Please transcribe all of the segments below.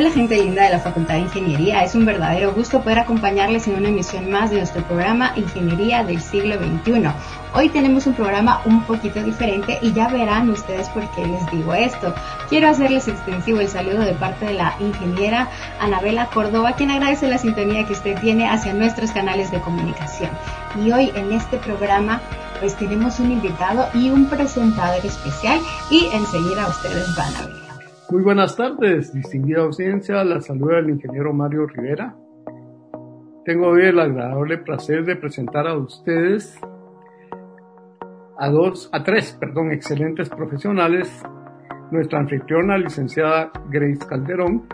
Hola gente linda de la Facultad de Ingeniería, es un verdadero gusto poder acompañarles en una emisión más de nuestro programa Ingeniería del siglo XXI. Hoy tenemos un programa un poquito diferente y ya verán ustedes por qué les digo esto. Quiero hacerles extensivo el saludo de parte de la ingeniera Anabela Córdoba, quien agradece la sintonía que usted tiene hacia nuestros canales de comunicación. Y hoy en este programa pues tenemos un invitado y un presentador especial y enseguida ustedes van a ver. Muy buenas tardes, distinguida audiencia. La saluda el ingeniero Mario Rivera. Tengo hoy el agradable placer de presentar a ustedes a dos, a tres, perdón, excelentes profesionales. Nuestra anfitriona, licenciada Grace Calderón,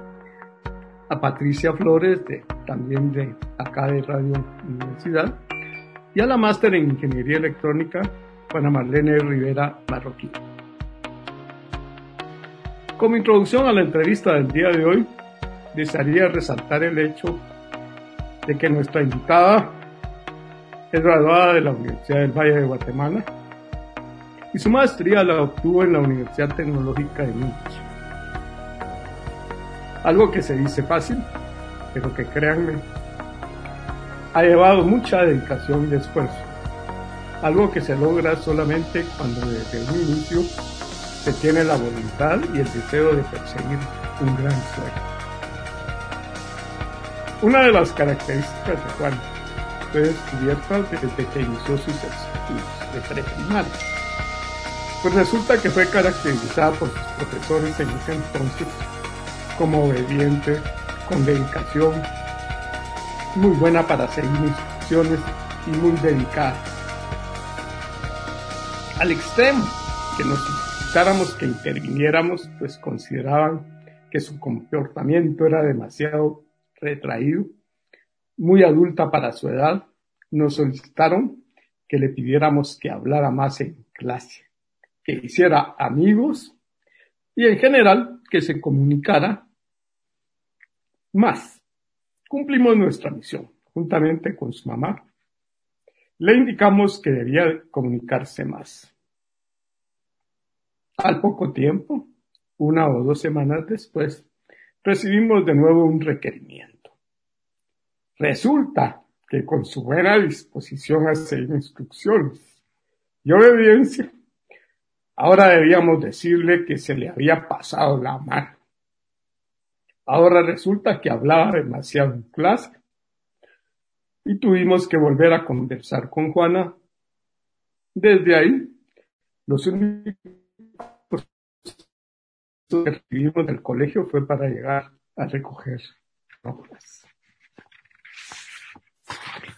a Patricia Flores, de, también de acá de Radio Universidad, y a la máster en Ingeniería Electrónica, Juana Marlene Rivera Marroquín. Como introducción a la entrevista del día de hoy, desearía resaltar el hecho de que nuestra invitada es graduada de la Universidad del Valle de Guatemala y su maestría la obtuvo en la Universidad Tecnológica de Múnich. Algo que se dice fácil, pero que créanme, ha llevado mucha dedicación y esfuerzo. Algo que se logra solamente cuando desde el inicio se tiene la voluntad y el deseo de perseguir un gran sueño. Una de las características de Juan fue descubierta desde que inició sus estudios de preprimaria. Pues resulta que fue caracterizada por sus profesores en ese entonces como obediente, con dedicación, muy buena para seguir instrucciones y muy dedicada. Al extremo que nos que interviniéramos, pues consideraban que su comportamiento era demasiado retraído, muy adulta para su edad, nos solicitaron que le pidiéramos que hablara más en clase, que hiciera amigos y en general que se comunicara más. Cumplimos nuestra misión juntamente con su mamá. Le indicamos que debía comunicarse más. Al poco tiempo, una o dos semanas después, recibimos de nuevo un requerimiento. Resulta que con su buena disposición a seguir instrucciones y obediencia, ahora debíamos decirle que se le había pasado la mano. Ahora resulta que hablaba demasiado en clase y tuvimos que volver a conversar con Juana. Desde ahí, los únicos del colegio fue para llegar a recoger obras.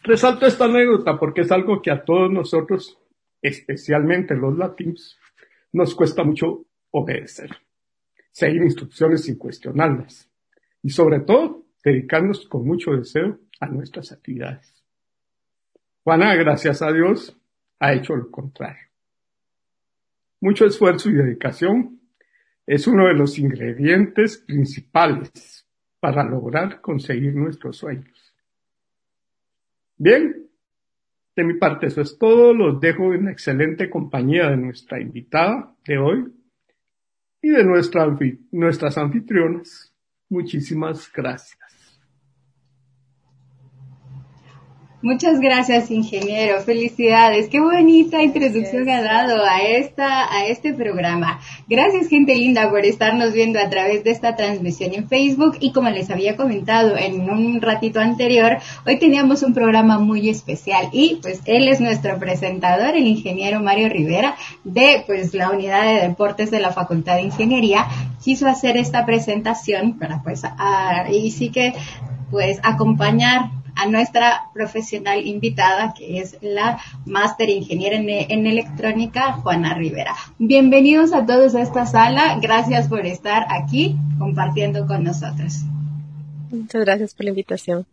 Resalto esta anécdota porque es algo que a todos nosotros, especialmente los latinos, nos cuesta mucho obedecer, seguir instrucciones sin cuestionarlas y sobre todo dedicarnos con mucho deseo a nuestras actividades. Juana, gracias a Dios, ha hecho lo contrario. Mucho esfuerzo y dedicación es uno de los ingredientes principales para lograr conseguir nuestros sueños. Bien, de mi parte eso es todo. Los dejo en excelente compañía de nuestra invitada de hoy y de nuestras anfitrionas. Muchísimas gracias. Muchas gracias, ingeniero. Felicidades. Qué bonita introducción ha dado a esta, a este programa. Gracias, gente linda, por estarnos viendo a través de esta transmisión en Facebook. Y como les había comentado en un ratito anterior, hoy teníamos un programa muy especial y pues él es nuestro presentador, el ingeniero Mario Rivera de pues la unidad de deportes de la Facultad de Ingeniería. Quiso hacer esta presentación para pues, y sí que pues acompañar a nuestra profesional invitada, que es la máster ingeniera en, electrónica, Juana Rivera. Bienvenidos a todos a esta sala. Gracias por estar aquí compartiendo con nosotros. Muchas gracias por la invitación.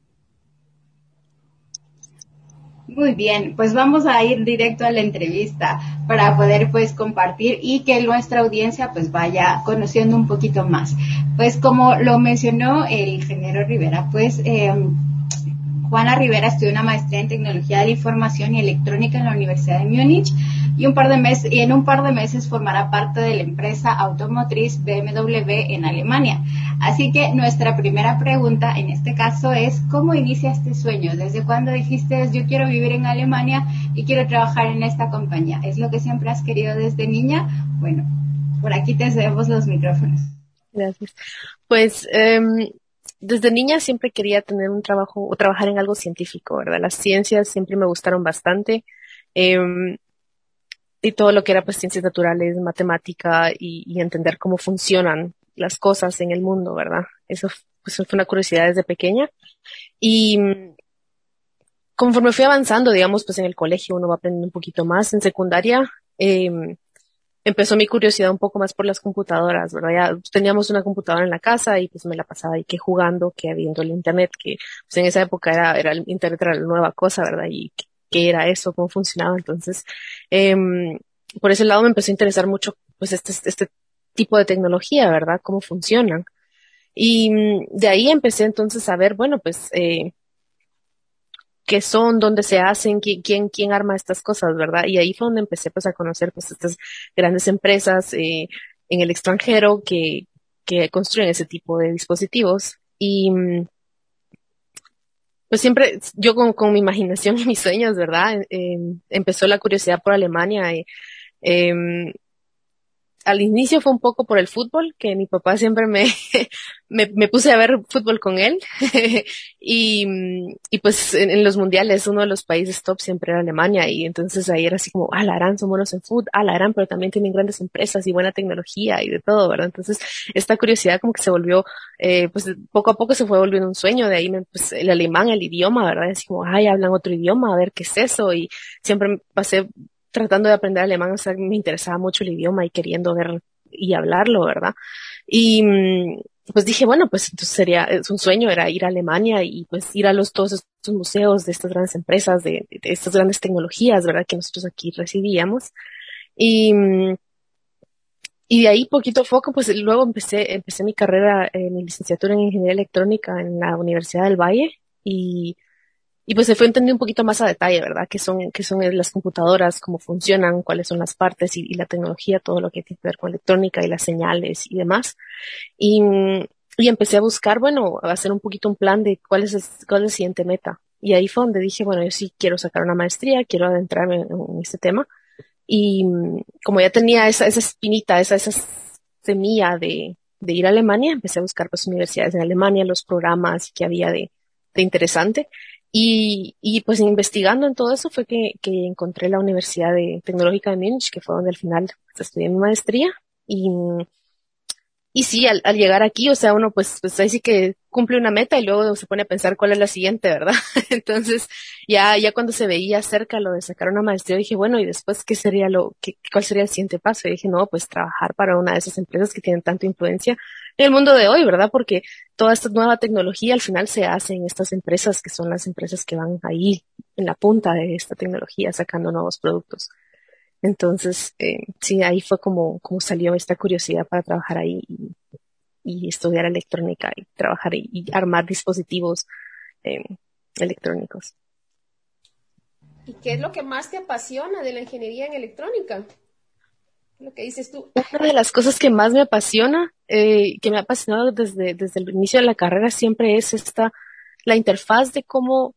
Muy bien, pues vamos a ir directo a la entrevista para poder pues compartir y que nuestra audiencia pues vaya conociendo un poquito más. Pues como lo mencionó el ingeniero Rivera, pues eh, Juana Rivera estudió una maestría en tecnología de la información y electrónica en la Universidad de Múnich y, un par de meses, y en un par de meses formará parte de la empresa automotriz BMW en Alemania. Así que nuestra primera pregunta en este caso es, ¿cómo inicia este sueño? ¿Desde cuándo dijiste, yo quiero vivir en Alemania y quiero trabajar en esta compañía? ¿Es lo que siempre has querido desde niña? Bueno, por aquí te cedemos los micrófonos. Gracias. Pues em, desde niña siempre quería tener un trabajo o trabajar en algo científico, ¿verdad? Las ciencias siempre me gustaron bastante. Em, y todo lo que era pues ciencias naturales, matemática y, entender cómo funcionan las cosas en el mundo, ¿verdad? Eso fue una curiosidad desde pequeña. Y conforme fui avanzando, digamos, pues en el colegio uno va aprendiendo un poquito más. En secundaria, eh, empezó mi curiosidad un poco más por las computadoras, ¿verdad? Ya teníamos una computadora en la casa y pues me la pasaba ahí que jugando, que viendo el internet, que pues en esa época era, era el internet era la nueva cosa, ¿verdad? Y qué era eso, cómo funcionaba. Entonces, eh, por ese lado me empezó a interesar mucho pues este, este tipo de tecnología, ¿verdad? Cómo funcionan. Y mm, de ahí empecé entonces a ver, bueno, pues eh, qué son, dónde se hacen, quién, quién, quién arma estas cosas, ¿verdad? Y ahí fue donde empecé pues a conocer pues estas grandes empresas eh, en el extranjero que, que construyen ese tipo de dispositivos. Y mm, pues siempre, yo con, con mi imaginación y mis sueños, ¿verdad? Empezó la curiosidad por Alemania. Y, eh, al inicio fue un poco por el fútbol, que mi papá siempre me, me, puse a ver fútbol con él. y, y pues en, los mundiales, uno de los países top siempre era Alemania. Y entonces ahí era así como, ah, la harán, son buenos en fútbol, ah, la harán, pero también tienen grandes empresas y buena tecnología y de todo, ¿verdad? Entonces esta curiosidad como que se volvió, eh, pues poco a poco se fue volviendo un sueño. De ahí me, pues el alemán, el idioma, ¿verdad? Así como, ay, hablan otro idioma, a ver qué es eso. Y siempre pasé tratando de aprender alemán, o sea, me interesaba mucho el idioma y queriendo ver y hablarlo, ¿verdad? Y mm, pues dije, bueno, pues entonces sería, es un sueño, era ir a Alemania y pues ir a los todos estos museos de estas grandes empresas, de, estas grandes tecnologías, ¿verdad? Que nosotros aquí recibíamos. Y, mm, y de ahí poquito a poco, pues luego empecé, empecé mi carrera, en mi licenciatura en ingeniería electrónica en la Universidad del Valle y y pues se fue entendiendo un poquito más a detalle, ¿verdad? ¿Qué son, qué son las computadoras, cómo funcionan, cuáles son las partes y, la tecnología, todo lo que tiene que ver con electrónica y las señales y demás. Y, y empecé a buscar, bueno, a hacer un poquito un plan de cuál es, cuál es la siguiente meta. Y ahí fue donde dije, bueno, yo sí quiero sacar una maestría, quiero adentrarme en, este tema. Y como ya tenía esa, esa espinita, esa, esa semilla de, de ir a Alemania, empecé a buscar pues universidades en Alemania, los programas que había de, de interesante. Y, y pues investigando en todo eso fue que, que encontré la Universidad de Tecnológica de Múnich, que fue donde al final pues, estudié mi maestría. Y, y sí, al, al, llegar aquí, o sea, uno pues, pues ahí sí que cumple una meta y luego se pone a pensar cuál es la siguiente, ¿verdad? Entonces, ya, ya cuando se veía cerca lo de sacar una maestría, dije, bueno, y después, ¿qué sería lo, qué, cuál sería el siguiente paso? Y dije, no, pues trabajar para una de esas empresas que tienen tanta influencia en el mundo de hoy, ¿verdad? Porque toda esta nueva tecnología al final se hace en estas empresas que son las empresas que van ahí en la punta de esta tecnología sacando nuevos productos. Entonces, eh, sí, ahí fue como, como salió esta curiosidad para trabajar ahí y, y estudiar electrónica y trabajar y, armar dispositivos eh, electrónicos. ¿Y qué es lo que más te apasiona de la ingeniería en electrónica? Lo que dices tú. Una de las cosas que más me apasiona, eh, que me ha apasionado desde, desde el inicio de la carrera, siempre es esta, la interfaz de cómo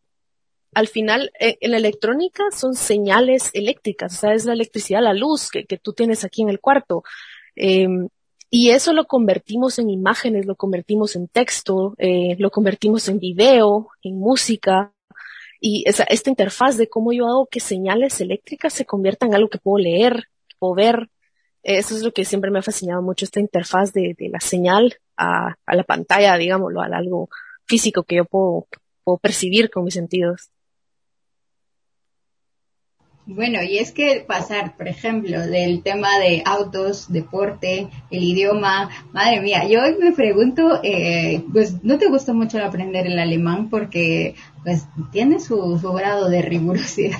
al final eh, en la electrónica son señales eléctricas, o sea, es la electricidad, la luz que, que tú tienes aquí en el cuarto. Eh, y eso lo convertimos en imágenes, lo convertimos en texto, eh, lo convertimos en video, en música. Y esa, esta interfaz de cómo yo hago que señales eléctricas se conviertan en algo que puedo leer, o ver. Eso es lo que siempre me ha fascinado mucho, esta interfaz de, la señal a, a, la pantalla, digámoslo, a algo físico que yo puedo, puedo percibir con mis sentidos. Bueno, y es que pasar, por ejemplo, del tema de autos, deporte, el idioma, madre mía, yo hoy me pregunto, eh, pues no te gusta mucho aprender el alemán porque pues tiene su, su grado de rigurosidad.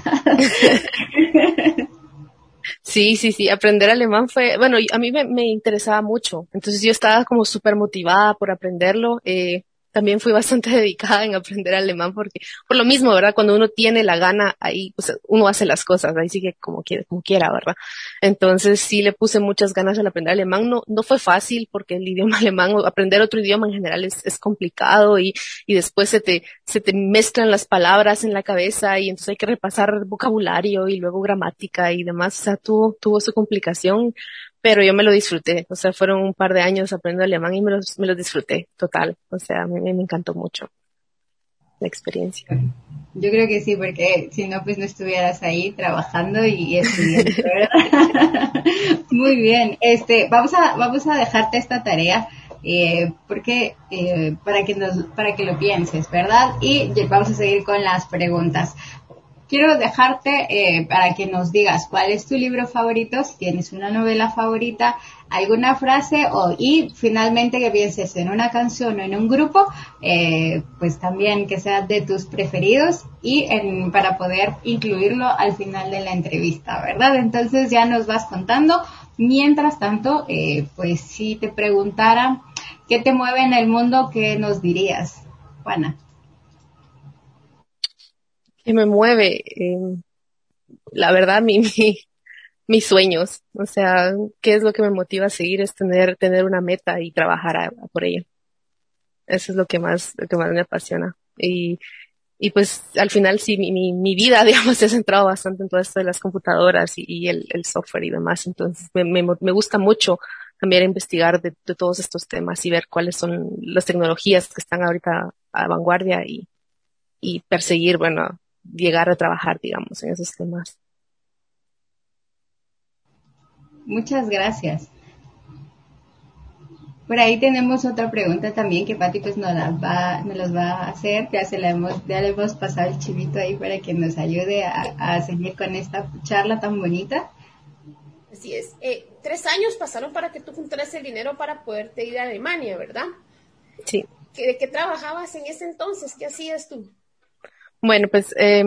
Sí, sí, sí, aprender alemán fue, bueno, a mí me, interesaba mucho, entonces yo estaba como súper motivada por aprenderlo. Eh, también fui bastante dedicada en aprender alemán porque, por lo mismo, ¿verdad? Cuando uno tiene la gana, ahí, pues, uno hace las cosas, ahí sigue como quiere, como quiera, ¿verdad? Entonces sí le puse muchas ganas al aprender alemán. No, no fue fácil porque el idioma alemán, aprender otro idioma en general es, es complicado y, y después se te, se te mezclan las palabras en la cabeza y entonces hay que repasar vocabulario y luego gramática y demás. O sea, tuvo, tuvo su complicación, pero yo me lo disfruté. O sea, fueron un par de años aprendiendo alemán y me los, me los disfruté total. O sea, a mí me encantó mucho la experiencia. Yo creo que sí, porque si no, pues no estuvieras ahí trabajando y estudiando. Muy bien. Este, vamos a, vamos a dejarte esta tarea. Eh, porque eh, para que nos, para que lo pienses, ¿verdad? Y vamos a seguir con las preguntas quiero dejarte eh, para que nos digas cuál es tu libro favorito, si tienes una novela favorita, alguna frase o y finalmente que pienses en una canción o en un grupo, eh, pues también que sea de tus preferidos y en, para poder incluirlo al final de la entrevista, ¿verdad? Entonces ya nos vas contando. Mientras tanto, eh, pues si te preguntara qué te mueve en el mundo, ¿qué nos dirías, Juana? Que me mueve, eh, la verdad, mi, mis sueños. O sea, qué es lo que me motiva a seguir es tener, tener una meta y trabajar por ello. Eso es lo que más, lo que más me apasiona. Y, y pues al final sí, mi, mi, vida, digamos, se ha centrado bastante en todo esto de las computadoras y, el, el, software y demás. Entonces me, me, me gusta mucho también investigar de, de, todos estos temas y ver cuáles son las tecnologías que están ahorita a vanguardia y, y perseguir, bueno, llegar a trabajar, digamos, en esos temas. Muchas gracias. Por ahí tenemos otra pregunta también que Pati pues nos, va, nos los va a hacer. Ya, se la hemos, ya le hemos pasado el chivito ahí para que nos ayude a, seguir con esta charla tan bonita. Así es. Eh, tres años pasaron para que tú juntaras el dinero para poderte ir a Alemania, ¿verdad? Sí. ¿De qué trabajabas en ese entonces? ¿Qué hacías tú? Bueno, pues eh,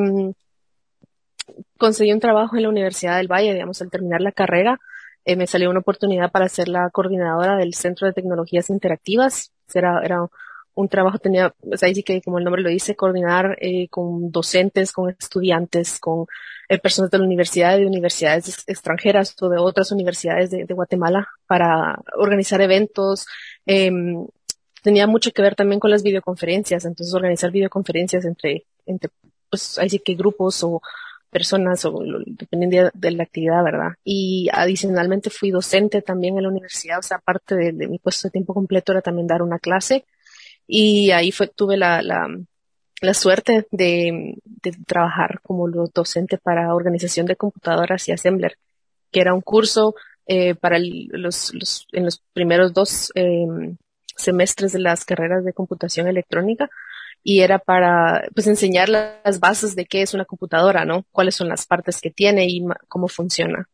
conseguí un trabajo en la Universidad del Valle, digamos, al terminar la carrera. Eh, me salió una oportunidad para ser la coordinadora del Centro de Tecnologías Interactivas. Era, era un trabajo, tenía, pues ahí sí que como el nombre lo dice, coordinar eh, con docentes, con estudiantes, con eh, personas de la universidad de universidades extranjeras o de otras universidades de, de Guatemala para organizar eventos, eh, tenía mucho que ver también con las videoconferencias, entonces organizar videoconferencias entre, entre pues ahí sí que grupos o personas o dependiendo de la actividad, ¿verdad? Y adicionalmente fui docente también en la universidad, o sea, aparte de, mi puesto de tiempo completo era también dar una clase y ahí fue, tuve la, la, la suerte de, de trabajar como docente para organización de computadoras y assembler, que era un curso eh, para los, los, en los primeros dos eh, semestres de las carreras de computación electrónica y era para pues enseñar las bases de qué es una computadora, ¿no? Cuáles son las partes que tiene y cómo funciona.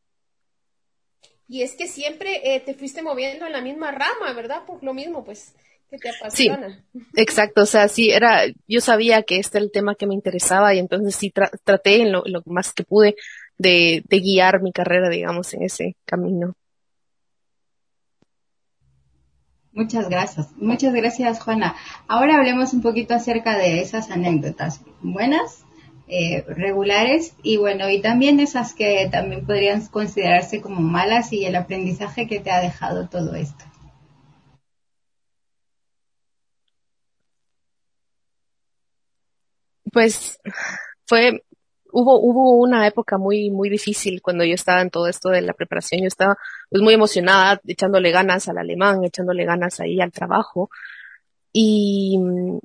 Y es que siempre eh, te fuiste moviendo en la misma rama, ¿verdad? Por lo mismo, pues, que te apasiona. Sí, exacto, o sea, sí, era, yo sabía que este era el tema que me interesaba y entonces sí traté en lo, lo, más que pude de, de guiar mi carrera, digamos, en ese camino. Muchas gracias. Muchas gracias, Juana. Ahora hablemos un poquito acerca de esas anécdotas buenas, eh, regulares y bueno, y también esas que también podrían considerarse como malas y el aprendizaje que te ha dejado todo esto. Pues fue hubo, hubo una época muy, muy difícil cuando yo estaba en todo esto de la preparación. Yo estaba pues muy emocionada, echándole ganas al alemán, echándole ganas ahí al trabajo. Y mm,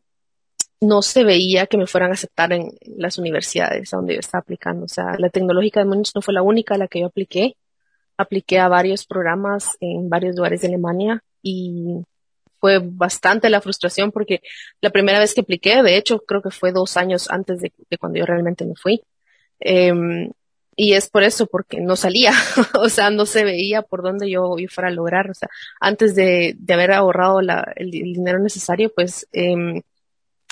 no se veía que me fueran a aceptar en las universidades donde yo estaba aplicando. O sea, la tecnológica de Múnich no fue la única a la que yo apliqué. Apliqué a varios programas en varios lugares de Alemania y fue bastante la frustración porque la primera vez que apliqué, de hecho, creo que fue dos años antes de, de cuando yo realmente me fui. Eh, y es por eso, porque no salía, o sea, no se veía por dónde yo, yo fuera a lograr, o sea, antes de, de haber ahorrado la, el, dinero necesario, pues eh,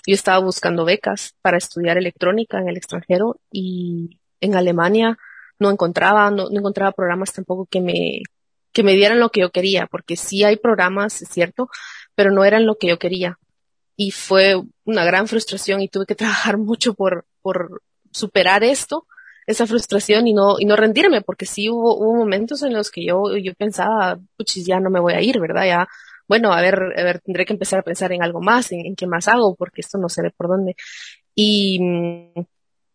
yo estaba buscando becas para estudiar electrónica en el extranjero y en Alemania no encontraba, no, no encontraba programas tampoco que me, que me dieran lo que yo quería, porque sí hay programas, es cierto, pero no eran lo que yo quería. y fue una gran frustración y tuve que trabajar mucho por, por superar esto, esa frustración y no, y no rendirme, porque sí hubo, hubo momentos en los que yo, yo pensaba, puchis, ya no me voy a ir, ¿verdad? Ya, bueno, a ver, a ver, tendré que empezar a pensar en algo más, en, qué más hago, porque esto no sé de por dónde. Y,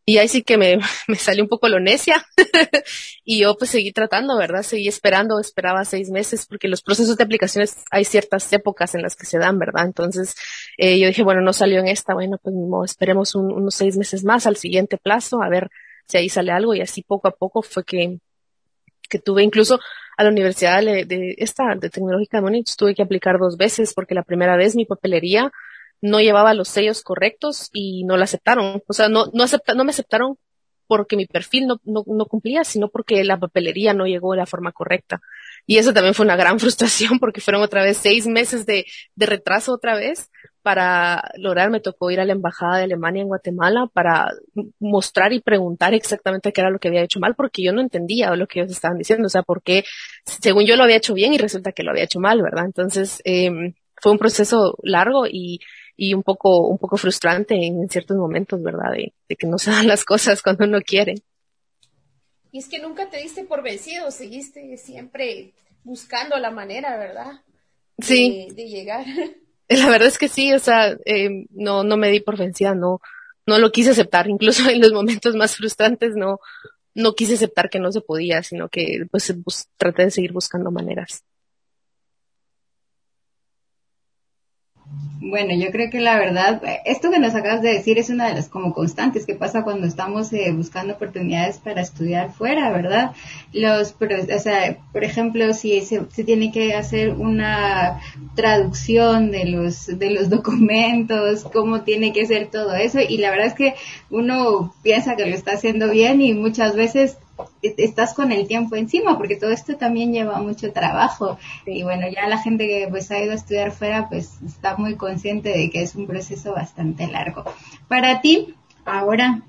y ahí sí que me, me salió un poco lo necia y yo pues seguí tratando, ¿verdad? Seguí esperando, esperaba seis meses porque los procesos de aplicaciones hay ciertas épocas en las que se dan, ¿verdad? Entonces eh, yo dije, bueno, no salió en esta, bueno, pues esperemos unos seis meses más al siguiente plazo a ver si ahí sale algo y así poco a poco fue que, que tuve incluso a la universidad de, de esta, de Tecnológica de Múnich, tuve que aplicar dos veces porque la primera vez mi papelería no llevaba los sellos correctos y no la aceptaron. O sea, no, no, acepta, no me aceptaron porque mi perfil no, no, no cumplía, sino porque la papelería no llegó de la forma correcta. Y eso también fue una gran frustración porque fueron otra vez seis meses de, de retraso otra vez para lograr, me tocó ir a la embajada de Alemania en Guatemala para mostrar y preguntar exactamente qué era lo que había hecho mal porque yo no entendía lo que ellos estaban diciendo, o sea, porque según yo lo había hecho bien y resulta que lo había hecho mal, ¿verdad? Entonces, eh, fue un proceso largo y, y un poco, un poco frustrante en ciertos momentos, ¿verdad? De, de, que no se dan las cosas cuando uno quiere. Y es que nunca te diste por vencido, seguiste siempre buscando la manera, ¿verdad? De, sí. De llegar. La verdad es que sí, o sea, eh, no, no me di por vencida, no, no lo quise aceptar, incluso en los momentos más frustrantes no, no quise aceptar que no se podía, sino que pues, pues traté de seguir buscando maneras. Bueno, yo creo que la verdad, esto que nos acabas de decir es una de las como constantes que pasa cuando estamos eh, buscando oportunidades para estudiar fuera, ¿verdad? Los, o sea, por ejemplo, si se, se, tiene que hacer una traducción de los de los documentos, cómo tiene que ser todo eso, y la verdad es que uno piensa que lo está haciendo bien y muchas veces estás con el tiempo encima, porque todo esto también lleva mucho trabajo. Y bueno, ya la gente que pues ha ido a estudiar fuera, pues está muy consciente de que es un proceso bastante largo. Para ti, ahora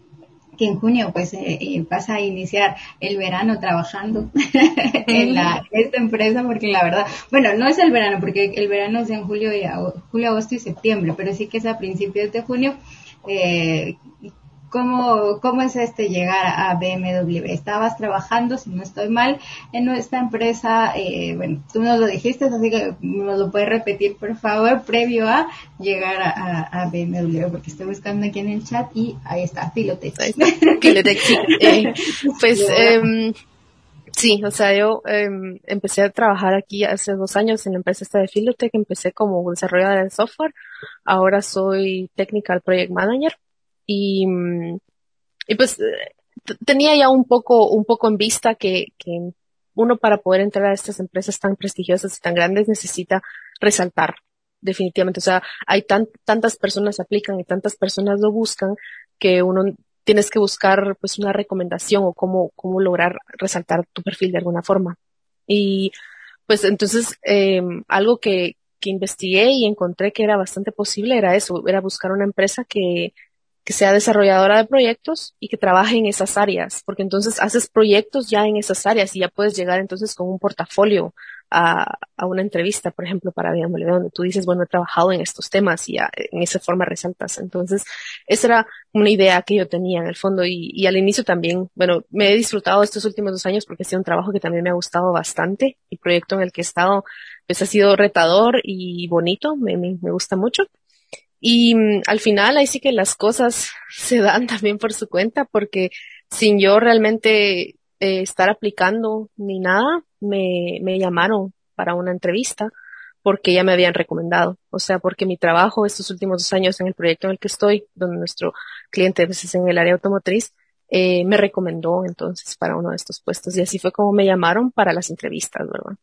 que en junio pues eh, eh vas a iniciar el verano trabajando en, la, esta empresa porque la verdad, bueno, no es el verano porque el verano es en julio, y, julio, agosto y septiembre, pero sí que es a principios de junio. Eh, ¿Cómo, ¿Cómo es este llegar a BMW? Estabas trabajando, si no estoy mal, en nuestra empresa, eh, bueno, tú nos lo dijiste, así que nos lo puedes repetir, por favor, previo a llegar a, a BMW, porque estoy buscando aquí en el chat y ahí está. Pilotech, sí. Eh, pues, eh, sí, o sea, yo eh, empecé a trabajar aquí hace dos años en la empresa esta de Pilotech, empecé como desarrolladora de software, ahora soy Technical Project Manager y, y pues tenía ya un poco, un poco en vista que, que uno para poder entrar a estas empresas tan prestigiosas y tan grandes necesita resaltar definitivamente. O sea, hay tan, tantas personas aplican y tantas personas lo buscan que uno tienes que buscar pues una recomendación o cómo, cómo lograr resaltar tu perfil de alguna forma. Y pues entonces eh, algo que, que investigué y encontré que era bastante posible era eso, era buscar una empresa que, que sea desarrolladora de proyectos y que trabaje en esas áreas, porque entonces haces proyectos ya en esas áreas y ya puedes llegar entonces con un portafolio a, una entrevista, por ejemplo, para BMW, donde tú dices, bueno, he trabajado en estos temas y ya, en esa forma resaltas. Entonces, esa era una idea que yo tenía en el fondo y, y al inicio también, bueno, me he disfrutado estos últimos dos años porque ha sido un trabajo que también me ha gustado bastante. El proyecto en el que he estado, pues ha sido retador y bonito, me, me, me gusta mucho. Y mm, al final ahí sí que las cosas se dan también por su cuenta, porque sin yo realmente eh, estar aplicando ni nada, me, me llamaron para una entrevista porque ya me habían recomendado. O sea, porque mi trabajo estos últimos dos años en el proyecto en el que estoy, donde nuestro cliente pues, es en el área automotriz, eh, me recomendó entonces para uno de estos puestos. Y así fue como me llamaron para las entrevistas, ¿verdad?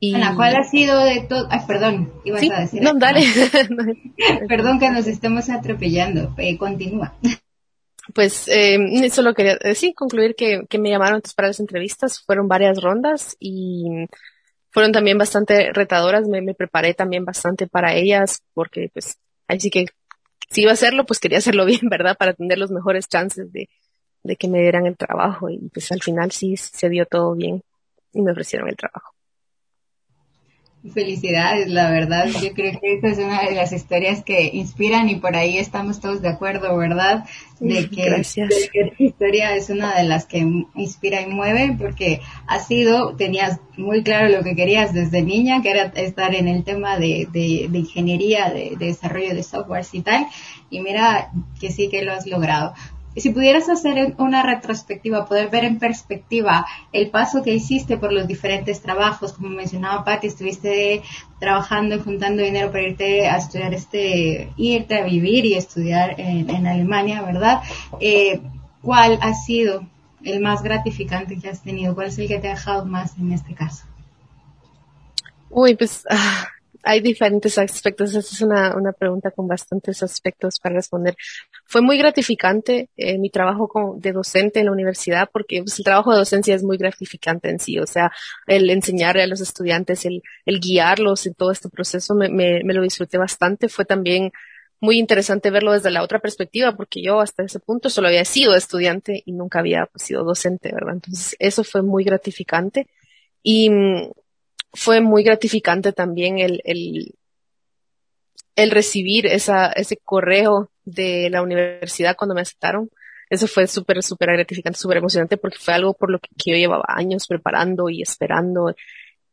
Y... Ana, ¿cuál ha sido de todo? Ay, perdón, ibas ¿Sí? a decir. No, dale. perdón que nos estemos atropellando. Eh, continúa. Pues eh, solo quería decir, concluir que, que me llamaron antes para las entrevistas. Fueron varias rondas y fueron también bastante retadoras. Me, me preparé también bastante para ellas porque pues ahí sí que si iba a hacerlo, pues quería hacerlo bien, ¿verdad? Para tener los mejores chances de, de que me dieran el trabajo. Y pues al final sí se dio todo bien y me ofrecieron el trabajo. Felicidades, la verdad. Yo creo que esta es una de las historias que inspiran y por ahí estamos todos de acuerdo, ¿verdad? De que, Gracias. de que tu historia es una de las que inspira y mueve porque has sido, tenías muy claro lo que querías desde niña, que era estar en el tema de, de, de ingeniería, de, de desarrollo de softwares y tal. Y mira que sí que lo has logrado si pudieras hacer una retrospectiva, poder ver en perspectiva el paso que hiciste por los diferentes trabajos, como mencionaba Patti, estuviste trabajando y juntando dinero para irte a estudiar este, irte a vivir y estudiar en, Alemania, ¿verdad? Eh, ¿Cuál ha sido el más gratificante que has tenido? ¿Cuál es el que te ha dejado más en este caso? Uy, pues ah, hay diferentes aspectos. Esa es una, una pregunta con bastantes aspectos para responder. Fue muy gratificante eh, mi trabajo como de docente en la universidad porque pues, el trabajo de docencia es muy gratificante en sí. O sea, el enseñarle a los estudiantes, el, el guiarlos en todo este proceso, me lo disfruté bastante. Fue también muy interesante verlo desde la otra perspectiva, porque yo hasta ese punto solo había sido estudiante y nunca había pues, sido docente, ¿verdad? Entonces, eso fue muy gratificante. Y mm, fue muy gratificante también el, el, el recibir esa, ese correo de la universidad cuando me aceptaron. Eso fue súper, súper gratificante, súper emocionante porque fue algo por lo que, yo llevaba años preparando y esperando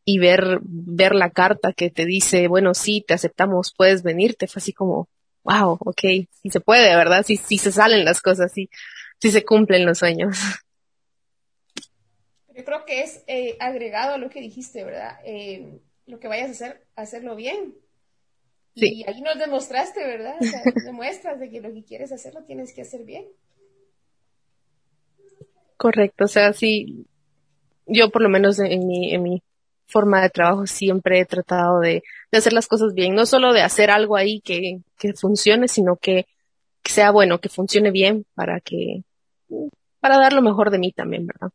y ver, ver la carta que te dice, bueno, sí, te aceptamos, puedes venirte, fue así como, wow, ok, sí se puede, ¿verdad? Sí, sí se salen las cosas, sí, sí se cumplen los sueños. Yo creo que es eh, agregado a lo que dijiste, ¿verdad? Eh, lo que vayas a hacer, hacerlo bien. Sí. Y ahí nos demostraste, ¿verdad? O sea, demuestras de que lo que quieres hacer lo tienes que hacer bien. Correcto, o sea, sí, yo por lo menos en mi, en mi forma de trabajo siempre he tratado de, de hacer las cosas bien, no solo de hacer algo ahí que, que funcione, sino que, que sea bueno, que funcione bien para que, para dar lo mejor de mí también, ¿verdad?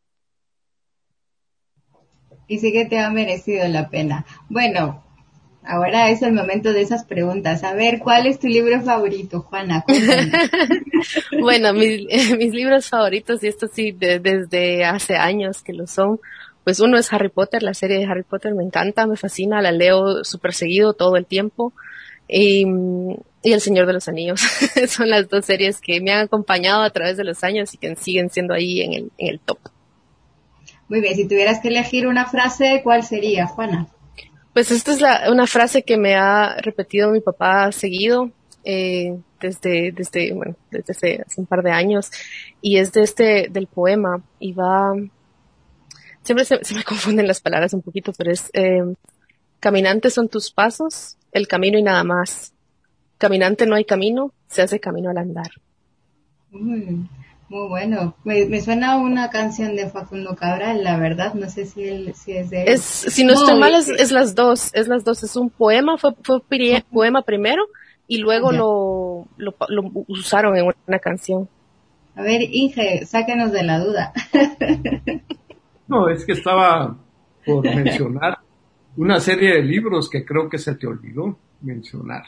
Y sí que te ha merecido la pena. Bueno, ahora es el momento de esas preguntas. A ver, ¿cuál es tu libro favorito, Juana? Bueno, mis, mis libros favoritos, y esto sí, de, desde hace años que lo son, pues uno es Harry Potter, la serie de Harry Potter me encanta, me fascina, la leo súper seguido todo el tiempo. Y, y, El Señor de los Anillos. Son las dos series que me han acompañado a través de los años y que siguen siendo ahí en el, en el top. Muy bien, si tuvieras que elegir una frase, ¿cuál sería, Juana? Pues esta es la, una frase que me ha repetido mi papá seguido eh, desde, desde, bueno, desde hace, un par de años y es de este, del poema y va, siempre se, se me confunden las palabras un poquito, pero es, eh, caminantes son tus pasos, el camino y nada más. Caminante no hay camino, se hace camino al andar. Mm, muy bueno. Me, me, suena una canción de Facundo Cabral, la verdad. No sé si, él, si es de él. Es, si no, no estoy mal, es, es, las dos. Es las dos. Es un poema, fue, fue poema primero y luego lo, lo, lo, usaron en una canción. A ver, Inge, sáquenos de la duda. no, es que estaba por mencionar una serie de libros que creo que se te olvidó mencionar.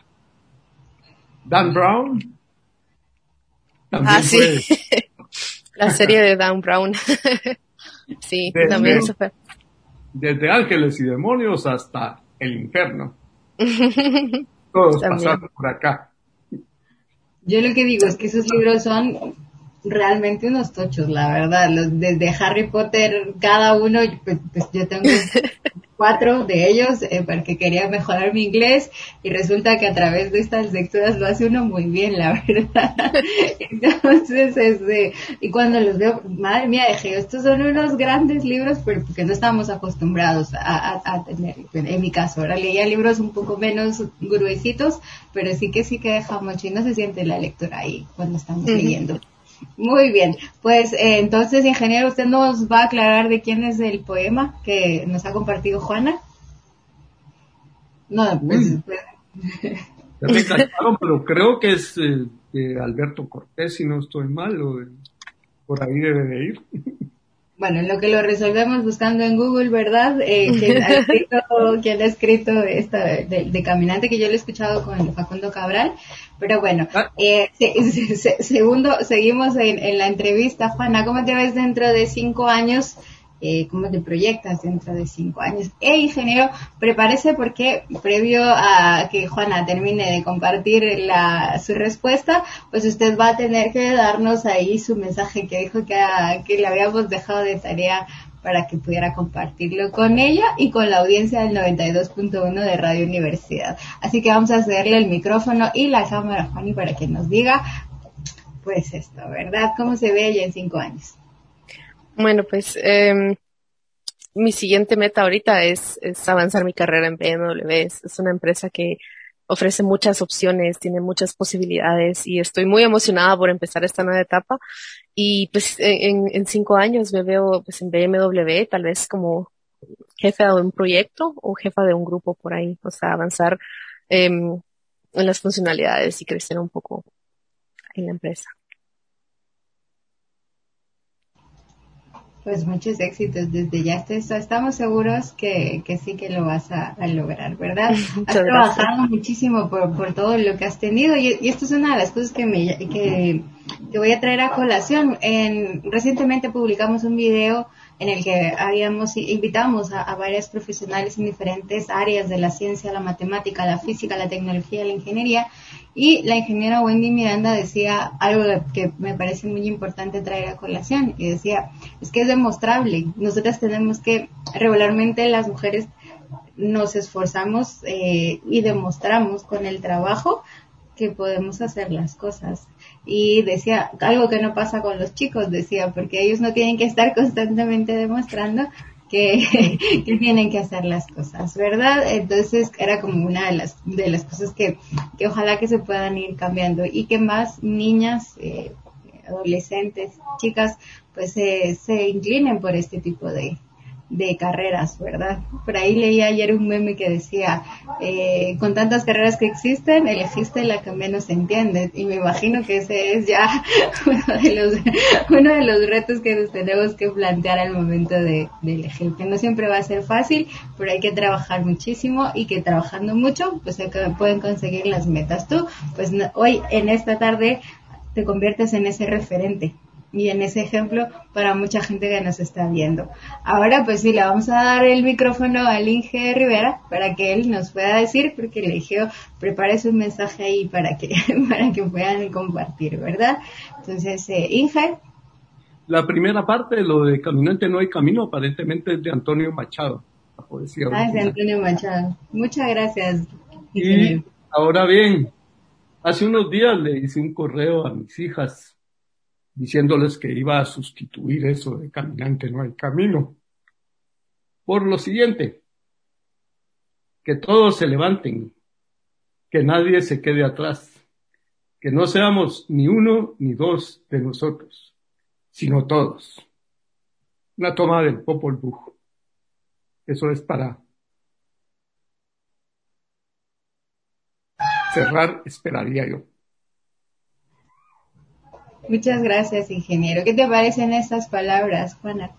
Dan Brown. Ah, sí. La serie de Dan Brown. sí, desde, también eso fue. Desde Ángeles y Demonios hasta el infierno. Todos pasaron por acá. Yo lo que digo es que esos libros son realmente unos tochos, la verdad. Los, desde Harry Potter, cada uno, pues, pues yo tengo cuatro de ellos eh, porque quería mejorar mi inglés y resulta que a través de estas lecturas lo hace uno muy bien, la verdad. Entonces, este, y cuando los veo, madre mía, dije, estos son unos grandes libros, pero porque no estamos acostumbrados a, a, a tener, en mi caso, ahora leía libros un poco menos gruesitos, pero sí que sí que deja mucho y no se siente la lectura ahí cuando estamos uh -huh. leyendo. Muy bien, pues eh, entonces, ingeniero, usted nos va a aclarar de quién es el poema que nos ha compartido Juana. No, pues. pues... Ya me cacharon, pero creo que es eh, de Alberto Cortés, si no estoy mal, o de, por ahí debe de ir. Bueno, en lo que lo resolvemos buscando en Google, ¿verdad? Eh, ¿quién, ha escrito, ¿Quién ha escrito esta de, de, Caminante? Que yo lo he escuchado con Facundo Cabral. Pero bueno, eh, se, se, segundo, seguimos en, en, la entrevista. Juana, ¿cómo te ves dentro de cinco años eh, cómo te proyectas dentro de cinco años. E ingeniero, prepárese porque previo a que Juana termine de compartir la, su respuesta, pues usted va a tener que darnos ahí su mensaje que dijo que, que le habíamos dejado de tarea para que pudiera compartirlo con ella y con la audiencia del 92.1 de Radio Universidad. Así que vamos a cederle el micrófono y la cámara a Juani para que nos diga, pues esto, ¿verdad? ¿Cómo se ve ella en cinco años? Bueno, pues eh, mi siguiente meta ahorita es, es avanzar mi carrera en BMW. Es, una empresa que ofrece muchas opciones, tiene muchas posibilidades y estoy muy emocionada por empezar esta nueva etapa. Y pues en, en cinco años me veo pues en BMW, tal vez como jefe de un proyecto o jefa de un grupo por ahí. O sea, avanzar eh, en las funcionalidades y crecer un poco en la empresa. Pues muchos éxitos desde ya. Estamos seguros que, que sí que lo vas a, a lograr, ¿verdad? has trabajado muchísimo por, por, todo lo que has tenido y, y, esto es una de las cosas que me que, que voy a traer a colación. En, recientemente publicamos un video en el que habíamos invitamos a, a, varias profesionales en diferentes áreas de la ciencia, la matemática, la física, la tecnología, la ingeniería y la ingeniera Wendy Miranda decía algo que me parece muy importante traer a colación y decía, es que es demostrable, nosotras tenemos que regularmente las mujeres nos esforzamos eh, y demostramos con el trabajo que podemos hacer las cosas. Y decía, algo que no pasa con los chicos, decía, porque ellos no tienen que estar constantemente demostrando que, que, tienen que hacer las cosas, ¿verdad? Entonces era como una de las, de las cosas que, que ojalá que se puedan ir cambiando y que más niñas, eh, adolescentes, chicas, pues eh, se inclinen por este tipo de, de carreras, ¿verdad? Por ahí leí ayer un meme que decía, eh, con tantas carreras que existen, elegiste la que menos entiendes. Y me imagino que ese es ya uno de los, uno de los retos que nos tenemos que plantear al momento de, de elegir, que no siempre va a ser fácil, pero hay que trabajar muchísimo y que trabajando mucho, pues se pueden conseguir las metas. Tú, pues hoy en esta tarde te conviertes en ese referente y en ese ejemplo para mucha gente que nos está viendo. Ahora pues sí, le vamos a dar el micrófono al Inge Rivera para que él nos pueda decir, porque le dije, prepare su mensaje ahí para que, para que puedan compartir, ¿verdad? Entonces, eh, Inge. La primera parte, lo de Caminante no hay camino, aparentemente es de Antonio Machado, la poesía. Ah, es de Antonio Machado. Muchas gracias. Y ahora bien, hace unos días le hice un correo a mis hijas diciéndoles que iba a sustituir eso de caminante no hay camino. Por lo siguiente, que todos se levanten, que nadie se quede atrás, que no seamos ni uno ni dos de nosotros, sino todos. Una toma del Popol Vuh. Eso es para cerrar, esperaría yo. Muchas gracias, ingeniero. ¿Qué te parecen estas palabras, Juana?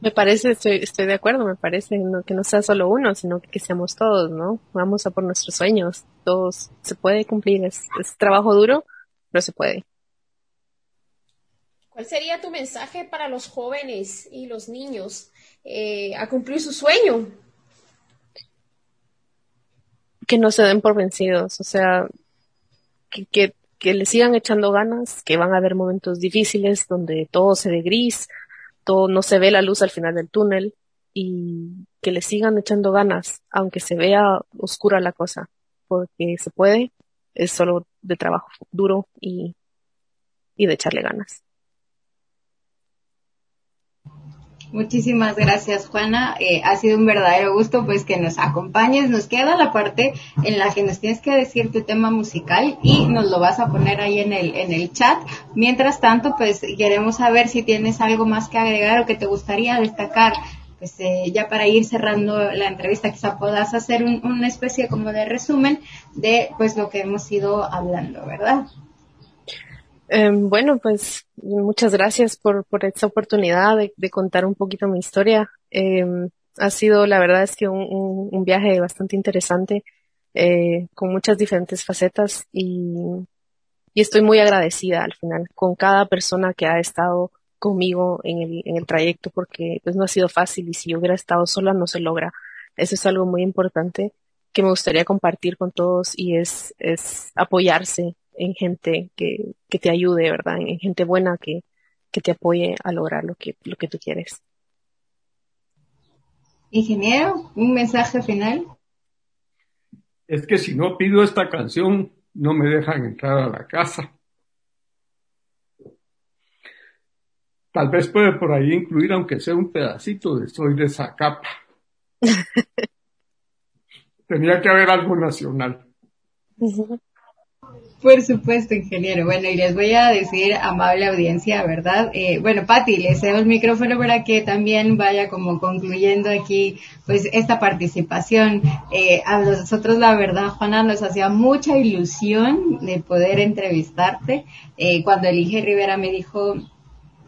Me parece, estoy, estoy de acuerdo, me parece no, que no sea solo uno, sino que, que, seamos todos, ¿no? Vamos a por nuestros sueños, todos, se puede cumplir, es, es trabajo duro, pero se puede. ¿Cuál sería tu mensaje para los jóvenes y los niños eh, a cumplir su sueño? Que no se den por vencidos, o sea, que, que que le sigan echando ganas, que van a haber momentos difíciles donde todo se ve gris, todo no se ve la luz al final del túnel y que le sigan echando ganas, aunque se vea oscura la cosa, porque se puede, es solo de trabajo duro y, y de echarle ganas. Muchísimas gracias, Juana. Eh, ha sido un verdadero gusto pues que nos acompañes. Nos queda la parte en la que nos tienes que decir tu tema musical y nos lo vas a poner ahí en el, en el chat. Mientras tanto, pues queremos saber si tienes algo más que agregar o que te gustaría destacar. Pues eh, ya para ir cerrando la entrevista, quizá puedas hacer un, una especie como de resumen de pues lo que hemos ido hablando, ¿verdad? Eh, bueno, pues muchas gracias por, esta oportunidad de, contar un poquito mi historia. Eh, ha sido, la verdad es que un viaje bastante interesante, eh, con muchas diferentes facetas y, y estoy muy agradecida al final con cada persona que ha estado conmigo en el, en el trayecto porque pues no ha sido fácil y si yo hubiera estado sola no se logra. Eso es algo muy importante que me gustaría compartir con todos y es, es apoyarse en gente que, que te ayude, ¿verdad? En gente buena que, que te apoye a lograr lo que, lo que tú quieres. Ingeniero, un mensaje final. Es que si no pido esta canción, no me dejan entrar a la casa. Tal vez puede por ahí incluir, aunque sea un pedacito de Soy de Zacapa. Tenía que haber algo nacional. Por supuesto, ingeniero. Bueno, y les voy a decir, amable audiencia, ¿verdad? Eh, bueno, Patti, les cedo el micrófono para que también vaya como concluyendo aquí, pues, esta participación. Eh, a nosotros, la verdad, Juana, nos hacía mucha ilusión de poder entrevistarte. Eh, cuando Elige Rivera me dijo,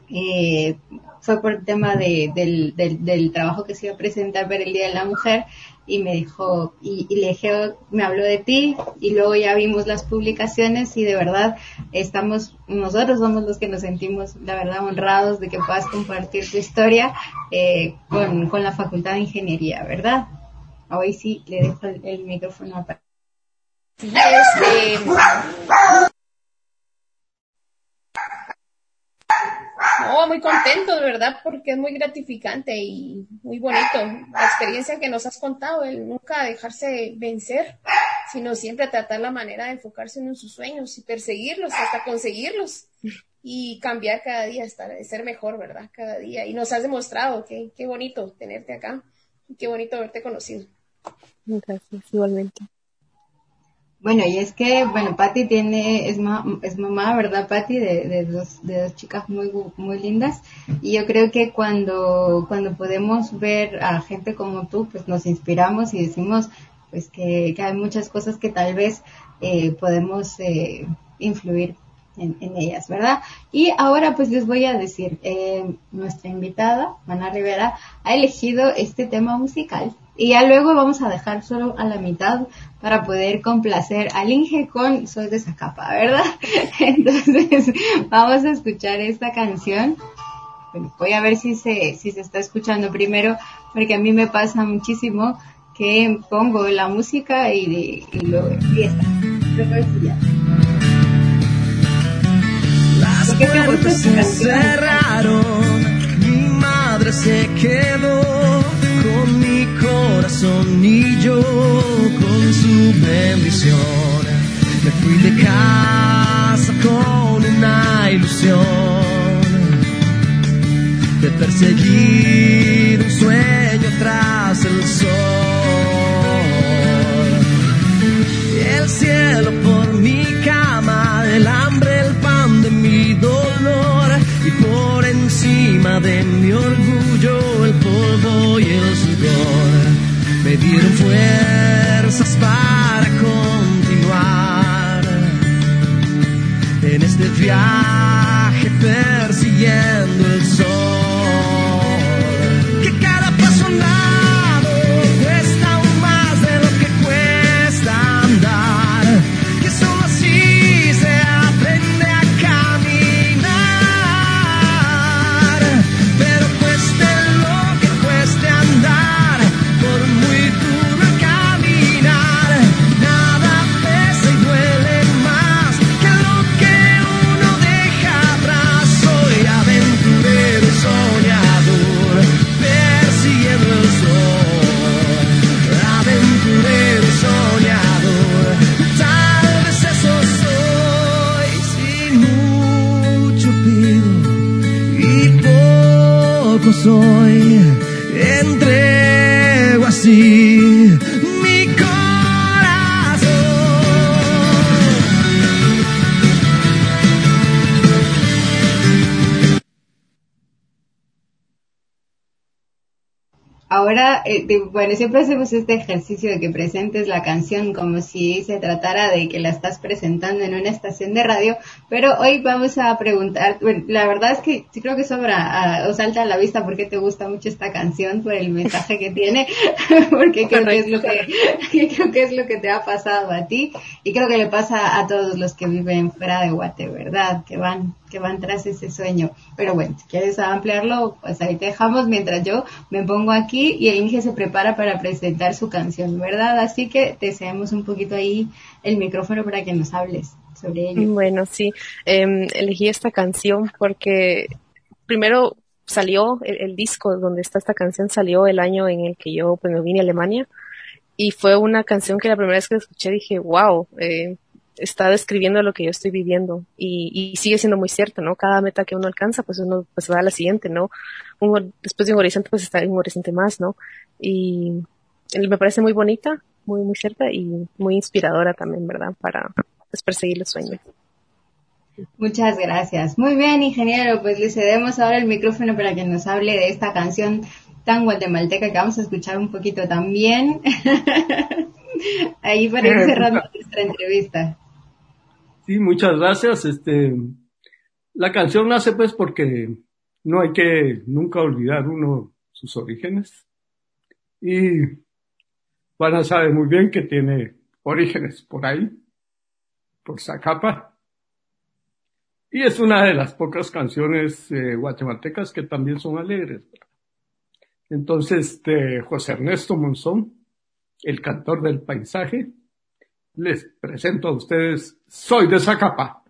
eh, fue por el tema de, del, del, del, trabajo que se iba a presentar para el Día de la Mujer y me dijo, y, y le dije, me habló de ti y luego ya vimos las publicaciones y de verdad estamos, nosotros somos los que nos sentimos, la verdad, honrados de que puedas compartir tu historia eh, con, con la Facultad de Ingeniería, ¿verdad? Hoy sí, le dejo el, micrófono a No, muy contento, de verdad, porque es muy gratificante y muy bonito. La experiencia que nos has contado, el nunca dejarse vencer, sino siempre tratar la manera de enfocarse en sus sueños y perseguirlos hasta conseguirlos y cambiar cada día, hasta de ser mejor, ¿verdad? Cada día. Y nos has demostrado que qué bonito tenerte acá y qué bonito haberte conocido. Gracias, igualmente. Bueno, y es que, bueno, Patti tiene, es, ma, es mamá, ¿verdad, Patti? De, de, dos, de dos chicas muy, muy lindas. Y yo creo que cuando, cuando podemos ver a gente como tú, pues nos inspiramos y decimos, pues que, que hay muchas cosas que tal vez eh, podemos eh, influir en, en, ellas, ¿verdad? Y ahora pues les voy a decir, eh, nuestra invitada, Ana Rivera, ha elegido este tema musical y ya luego vamos a dejar solo a la mitad para poder complacer al Inge con Soy de Zacapa, ¿verdad? Entonces, vamos a escuchar esta canción. Bueno, voy a ver si se, si se está escuchando primero, porque a mí me pasa muchísimo que pongo la música y, y lo y está. Las puertas se cerraron, mi madre se quedó corazón y yo con su bendición. Me fui de casa con una ilusión de perseguir un sueño tras el sol. El cielo por mi cama, el hambre, el pan de mi dolor y por encima de mi orgullo el polvo y el me fuerzas para continuar en este viaje persiguiendo el sol. Eh, bueno, siempre hacemos este ejercicio de que presentes la canción como si se tratara de que la estás presentando en una estación de radio, pero hoy vamos a preguntar, bueno, la verdad es que sí creo que sobra uh, o salta a la vista porque te gusta mucho esta canción por el mensaje que tiene, porque creo que es lo que, creo que es lo que te ha pasado a ti y creo que le pasa a todos los que viven fuera de Guate, ¿verdad? Que van que van tras ese sueño. Pero bueno, si quieres ampliarlo, pues ahí te dejamos mientras yo me pongo aquí y el Inge se prepara para presentar su canción, ¿verdad? Así que te cedemos un poquito ahí el micrófono para que nos hables Bueno, sí, eh, elegí esta canción porque primero salió el, el, disco donde está esta canción salió el año en el que yo pues, me vine a Alemania y fue una canción que la primera vez que escuché dije, wow, eh, está describiendo lo que yo estoy viviendo y, y, sigue siendo muy cierto, ¿no? Cada meta que uno alcanza, pues uno pues va a la siguiente, ¿no? Un, después de un horizonte, pues está en un horizonte más, ¿no? Y me parece muy bonita, muy, muy cierta y muy inspiradora también, ¿verdad? Para pues, perseguir los sueños. Muchas gracias. Muy bien, ingeniero, pues le cedemos ahora el micrófono para que nos hable de esta canción tan guatemalteca que vamos a escuchar un poquito también. Ahí para ir cerrando nuestra entrevista. Sí, muchas gracias. Este, la canción nace pues porque no hay que nunca olvidar uno sus orígenes. Y Juana sabe muy bien que tiene orígenes por ahí, por Zacapa. Y es una de las pocas canciones eh, guatemaltecas que también son alegres. Entonces, este, José Ernesto Monzón, el cantor del paisaje, les presento a ustedes Soy de Zacapa.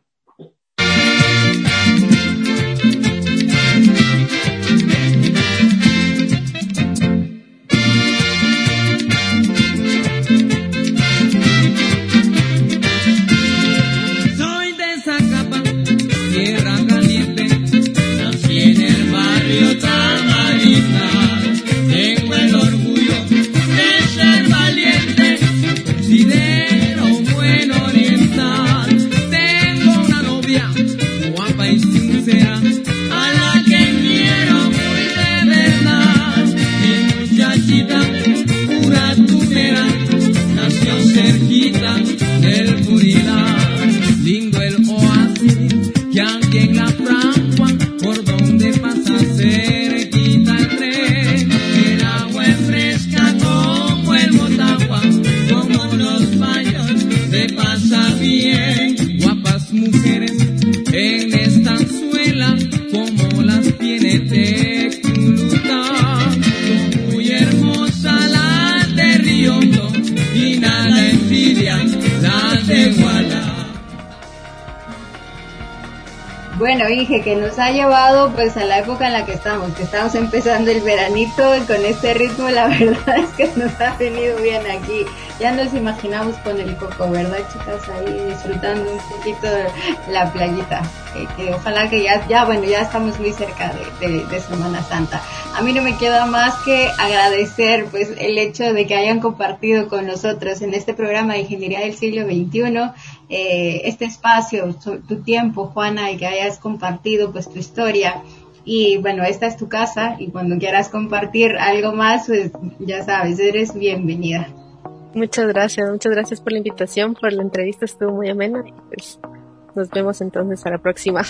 Bueno, Inge, que nos ha llevado pues a la época en la que estamos, que estamos empezando el veranito y con este ritmo la verdad es que nos ha venido bien aquí. Ya nos imaginamos con el coco, ¿verdad chicas? Ahí disfrutando un poquito la playita. Que, que ojalá que ya, ya, bueno, ya estamos muy cerca de, de, Semana Santa. A mí no me queda más que agradecer pues el hecho de que hayan compartido con nosotros en este programa de Ingeniería del Siglo XXI eh, este espacio, tu tiempo, Juana, y que hayas compartido pues tu historia. Y bueno, esta es tu casa y cuando quieras compartir algo más, pues ya sabes, eres bienvenida. Muchas gracias, muchas gracias por la invitación, por la entrevista, estuvo muy amena. Pues nos vemos entonces a la próxima.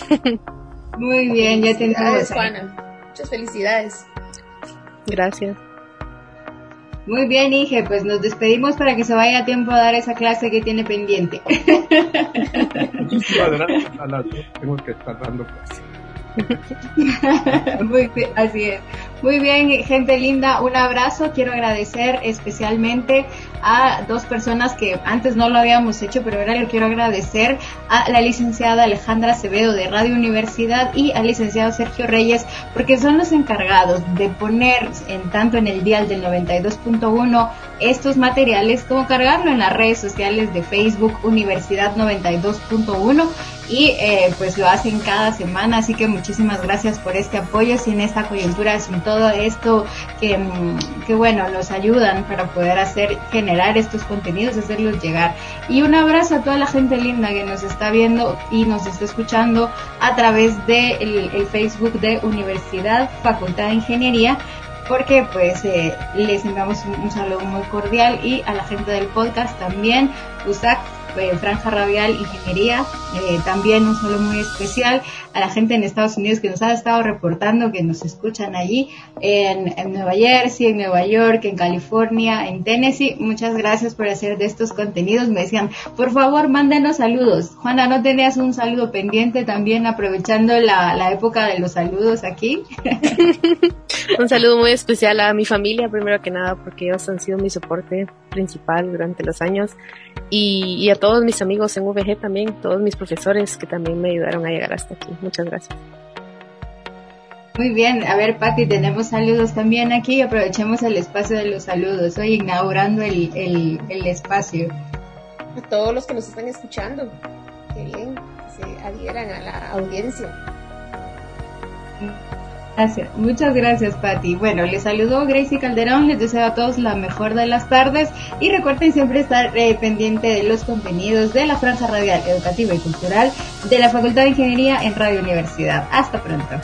Muy bien, ya tenemos. Juana. Muchas felicidades. Gracias. Muy bien, Inge, pues nos despedimos para que se vaya a tiempo a dar esa clase que tiene pendiente. Muchísimas gracias a las dos, tengo que estar dando clase. Muy bien, así es. Muy bien, gente linda, un abrazo. Quiero agradecer especialmente a dos personas que antes no lo habíamos hecho, pero ahora lo quiero agradecer a la licenciada Alejandra Acevedo de Radio Universidad y al licenciado Sergio Reyes, porque son los encargados de poner en tanto en el dial del 92.1 estos materiales como cargarlo en las redes sociales de Facebook Universidad 92.1 y eh, pues lo hacen cada semana, así que muchísimas gracias por este apoyo, sin esta coyuntura, sin todo esto que, que bueno, nos ayudan para poder hacer, generar estos contenidos, hacerlos llegar. Y un abrazo a toda la gente linda que nos está viendo y nos está escuchando a través de el Facebook de Universidad Facultad de Ingeniería porque pues eh, les enviamos un, un, saludo muy cordial y a la gente del podcast también, Usac eh, Franja Radial Ingeniería. Eh, también un saludo muy especial a la gente en Estados Unidos que nos ha estado reportando, que nos escuchan allí en, en Nueva Jersey, en Nueva York, en California, en Tennessee. Muchas gracias por hacer de estos contenidos. Me decían, por favor, mándenos saludos. Juana, ¿no tenías un saludo pendiente también aprovechando la, la época de los saludos aquí? un saludo muy especial a mi familia, primero que nada, porque ellos han sido mi soporte principal durante los años y, y, a todos mis amigos en VG también, todos mis profesores que también me ayudaron a llegar hasta aquí. Muchas gracias. Muy bien, a ver Patti, tenemos saludos también aquí, aprovechemos el espacio de los saludos, hoy inaugurando el, el, el espacio. A todos los que nos están escuchando, que bien, que se adhieran a la audiencia. Gracias, muchas gracias Patti. Bueno, les saludo Gracie Calderón, les deseo a todos la mejor de las tardes y recuerden siempre estar eh, pendiente de los contenidos de la Franja Radial Educativa y Cultural de la Facultad de Ingeniería en Radio Universidad. Hasta pronto.